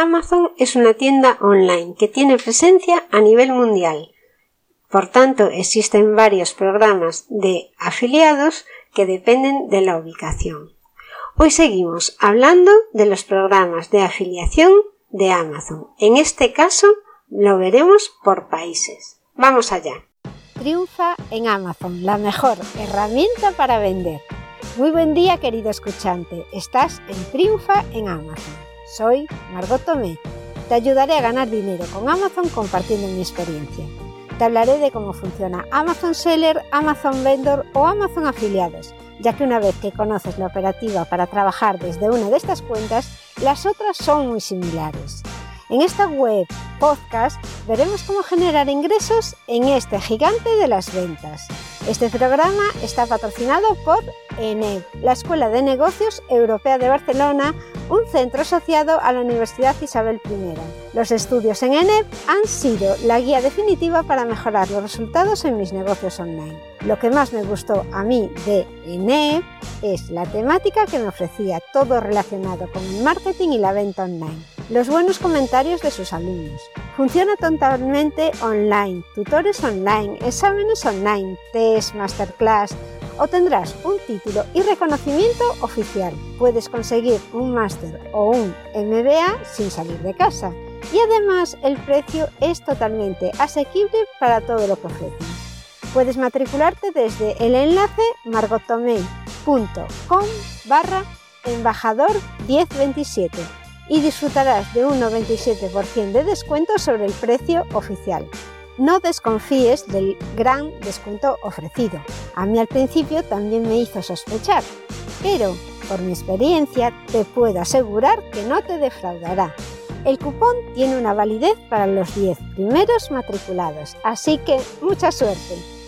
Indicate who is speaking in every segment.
Speaker 1: Amazon es una tienda online que tiene presencia a nivel mundial. Por tanto, existen varios programas de afiliados que dependen de la ubicación. Hoy seguimos hablando de los programas de afiliación de Amazon. En este caso lo veremos por países. Vamos allá.
Speaker 2: Triunfa en Amazon, la mejor herramienta para vender. Muy buen día querido escuchante, estás en Triunfa en Amazon. Soy Margot Tomé. Te ayudaré a ganar dinero con Amazon compartiendo mi experiencia. Te hablaré de cómo funciona Amazon Seller, Amazon Vendor o Amazon Afiliados, ya que una vez que conoces la operativa para trabajar desde una de estas cuentas, las otras son muy similares. En esta web podcast veremos cómo generar ingresos en este gigante de las ventas. Este programa está patrocinado por ENEB, la Escuela de Negocios Europea de Barcelona, un centro asociado a la Universidad Isabel I. Los estudios en ENEB han sido la guía definitiva para mejorar los resultados en mis negocios online. Lo que más me gustó a mí de ENEB es la temática que me ofrecía, todo relacionado con el marketing y la venta online los buenos comentarios de sus alumnos. Funciona totalmente online, tutores online, exámenes online, test, masterclass o tendrás un título y reconocimiento oficial. Puedes conseguir un máster o un MBA sin salir de casa. Y además el precio es totalmente asequible para todo lo que ofrecen. Puedes matricularte desde el enlace margotomei.com barra embajador 1027 y disfrutarás de un 97% de descuento sobre el precio oficial. No desconfíes del gran descuento ofrecido. A mí al principio también me hizo sospechar, pero por mi experiencia te puedo asegurar que no te defraudará. El cupón tiene una validez para los 10 primeros matriculados, así que mucha suerte.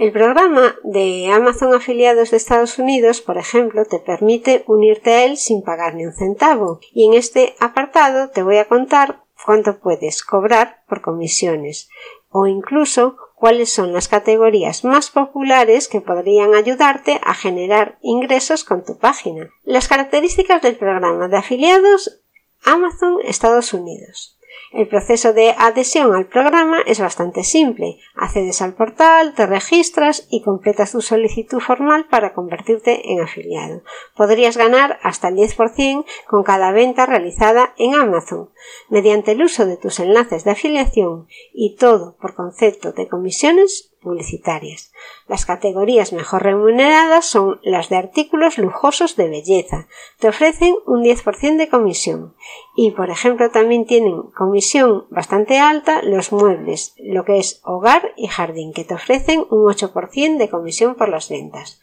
Speaker 1: El programa de Amazon afiliados de Estados Unidos, por ejemplo, te permite unirte a él sin pagar ni un centavo. Y en este apartado te voy a contar cuánto puedes cobrar por comisiones o incluso cuáles son las categorías más populares que podrían ayudarte a generar ingresos con tu página. Las características del programa de afiliados Amazon Estados Unidos. El proceso de adhesión al programa es bastante simple. Accedes al portal, te registras y completas tu solicitud formal para convertirte en afiliado. Podrías ganar hasta el 10% con cada venta realizada en Amazon, mediante el uso de tus enlaces de afiliación y todo por concepto de comisiones publicitarias. Las categorías mejor remuneradas son las de artículos lujosos de belleza. Te ofrecen un 10% de comisión. Y, por ejemplo, también tienen comisión bastante alta los muebles, lo que es hogar y jardín, que te ofrecen un 8% de comisión por las ventas.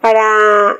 Speaker 1: Para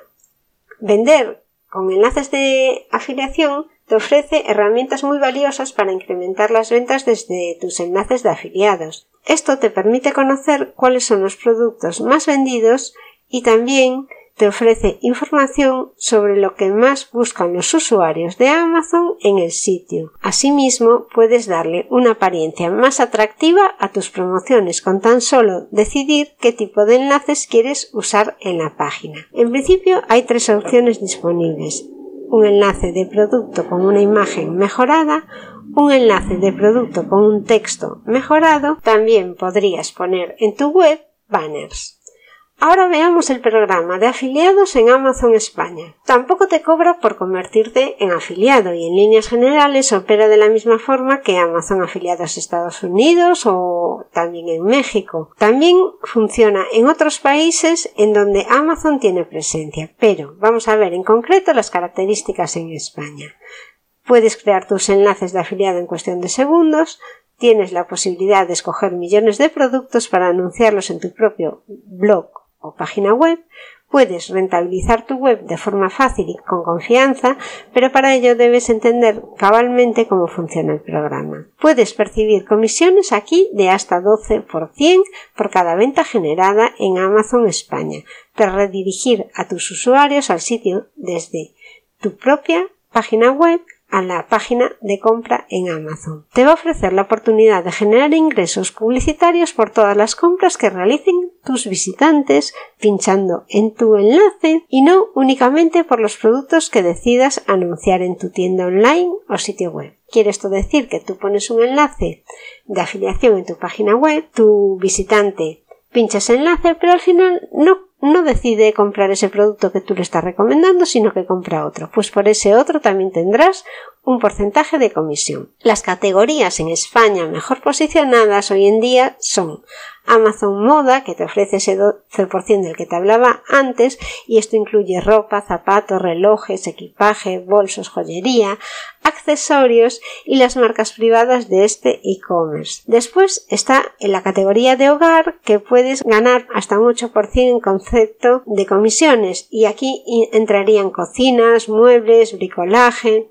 Speaker 1: vender con enlaces de afiliación, te ofrece herramientas muy valiosas para incrementar las ventas desde tus enlaces de afiliados. Esto te permite conocer cuáles son los productos más vendidos y también te ofrece información sobre lo que más buscan los usuarios de Amazon en el sitio. Asimismo, puedes darle una apariencia más atractiva a tus promociones con tan solo decidir qué tipo de enlaces quieres usar en la página. En principio hay tres opciones disponibles un enlace de producto con una imagen mejorada, un enlace de producto con un texto mejorado, también podrías poner en tu web banners. Ahora veamos el programa de afiliados en Amazon España. Tampoco te cobra por convertirte en afiliado y en líneas generales opera de la misma forma que Amazon afiliados Estados Unidos o también en México. También funciona en otros países en donde Amazon tiene presencia, pero vamos a ver en concreto las características en España. Puedes crear tus enlaces de afiliado en cuestión de segundos, tienes la posibilidad de escoger millones de productos para anunciarlos en tu propio blog o página web, puedes rentabilizar tu web de forma fácil y con confianza, pero para ello debes entender cabalmente cómo funciona el programa. Puedes percibir comisiones aquí de hasta 12% por cada venta generada en Amazon España, para redirigir a tus usuarios al sitio desde tu propia página web a la página de compra en Amazon. Te va a ofrecer la oportunidad de generar ingresos publicitarios por todas las compras que realicen tus visitantes pinchando en tu enlace y no únicamente por los productos que decidas anunciar en tu tienda online o sitio web. Quiere esto decir que tú pones un enlace de afiliación en tu página web, tu visitante pincha ese enlace, pero al final no no decide comprar ese producto que tú le estás recomendando, sino que compra otro. Pues por ese otro también tendrás un porcentaje de comisión. Las categorías en España mejor posicionadas hoy en día son Amazon Moda, que te ofrece ese 12% del que te hablaba antes, y esto incluye ropa, zapatos, relojes, equipaje, bolsos, joyería, accesorios y las marcas privadas de este e-commerce. Después está en la categoría de hogar que puedes ganar hasta un 8% en concepto de comisiones y aquí entrarían cocinas, muebles, bricolaje.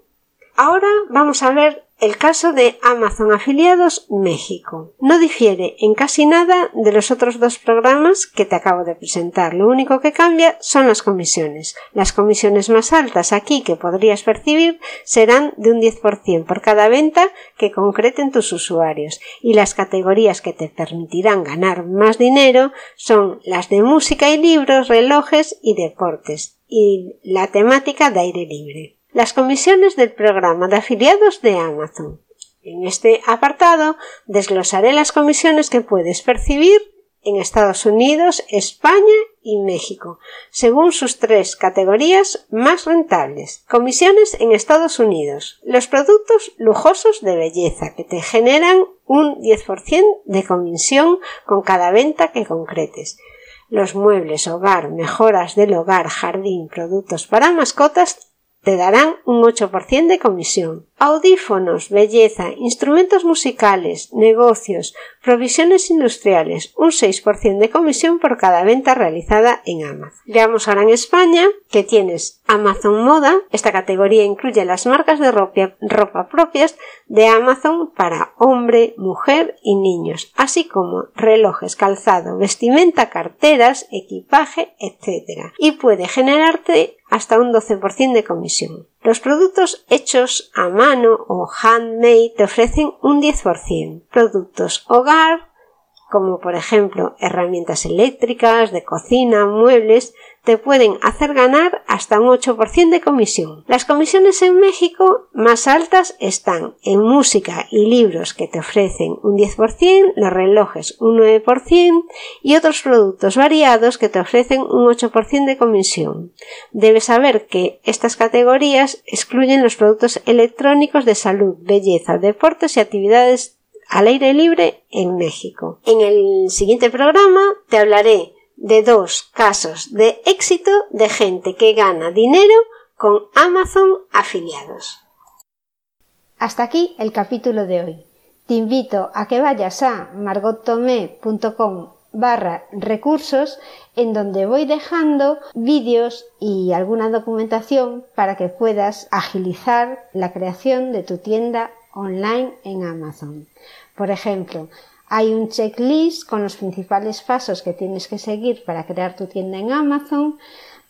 Speaker 1: Ahora vamos a ver el caso de Amazon Afiliados México. No difiere en casi nada de los otros dos programas que te acabo de presentar. Lo único que cambia son las comisiones. Las comisiones más altas aquí que podrías percibir serán de un 10% por cada venta que concreten tus usuarios y las categorías que te permitirán ganar más dinero son las de música y libros, relojes y deportes y la temática de aire libre. Las comisiones del programa de afiliados de Amazon. En este apartado desglosaré las comisiones que puedes percibir en Estados Unidos, España y México, según sus tres categorías más rentables. Comisiones en Estados Unidos. Los productos lujosos de belleza que te generan un 10% de comisión con cada venta que concretes. Los muebles, hogar, mejoras del hogar, jardín, productos para mascotas te darán un 8% de comisión. Audífonos, belleza, instrumentos musicales, negocios, provisiones industriales, un 6% de comisión por cada venta realizada en Amazon. Veamos ahora en España que tienes Amazon Moda. Esta categoría incluye las marcas de ropa, propias de Amazon para hombre, mujer y niños, así como relojes, calzado, vestimenta, carteras, equipaje, etc. Y puede generarte hasta un 12% de comisión. Los productos hechos a mano o handmade te ofrecen un 10%. Productos hogar, como por ejemplo herramientas eléctricas, de cocina, muebles, te pueden hacer ganar hasta un 8% de comisión. Las comisiones en México más altas están en música y libros que te ofrecen un 10%, los relojes un 9% y otros productos variados que te ofrecen un 8% de comisión. Debes saber que estas categorías excluyen los productos electrónicos de salud, belleza, deportes y actividades al aire libre en México. En el siguiente programa te hablaré de dos casos de éxito de gente que gana dinero con Amazon afiliados.
Speaker 2: Hasta aquí el capítulo de hoy. Te invito a que vayas a margottomé.com barra recursos en donde voy dejando vídeos y alguna documentación para que puedas agilizar la creación de tu tienda online en Amazon. Por ejemplo, hay un checklist con los principales pasos que tienes que seguir para crear tu tienda en Amazon.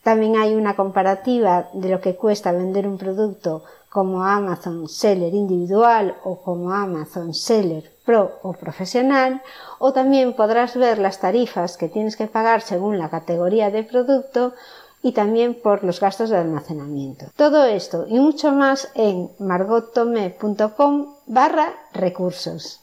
Speaker 2: También hay una comparativa de lo que cuesta vender un producto como Amazon Seller individual o como Amazon Seller Pro o profesional. O también podrás ver las tarifas que tienes que pagar según la categoría de producto y también por los gastos de almacenamiento. Todo esto y mucho más en margottome.com barra recursos.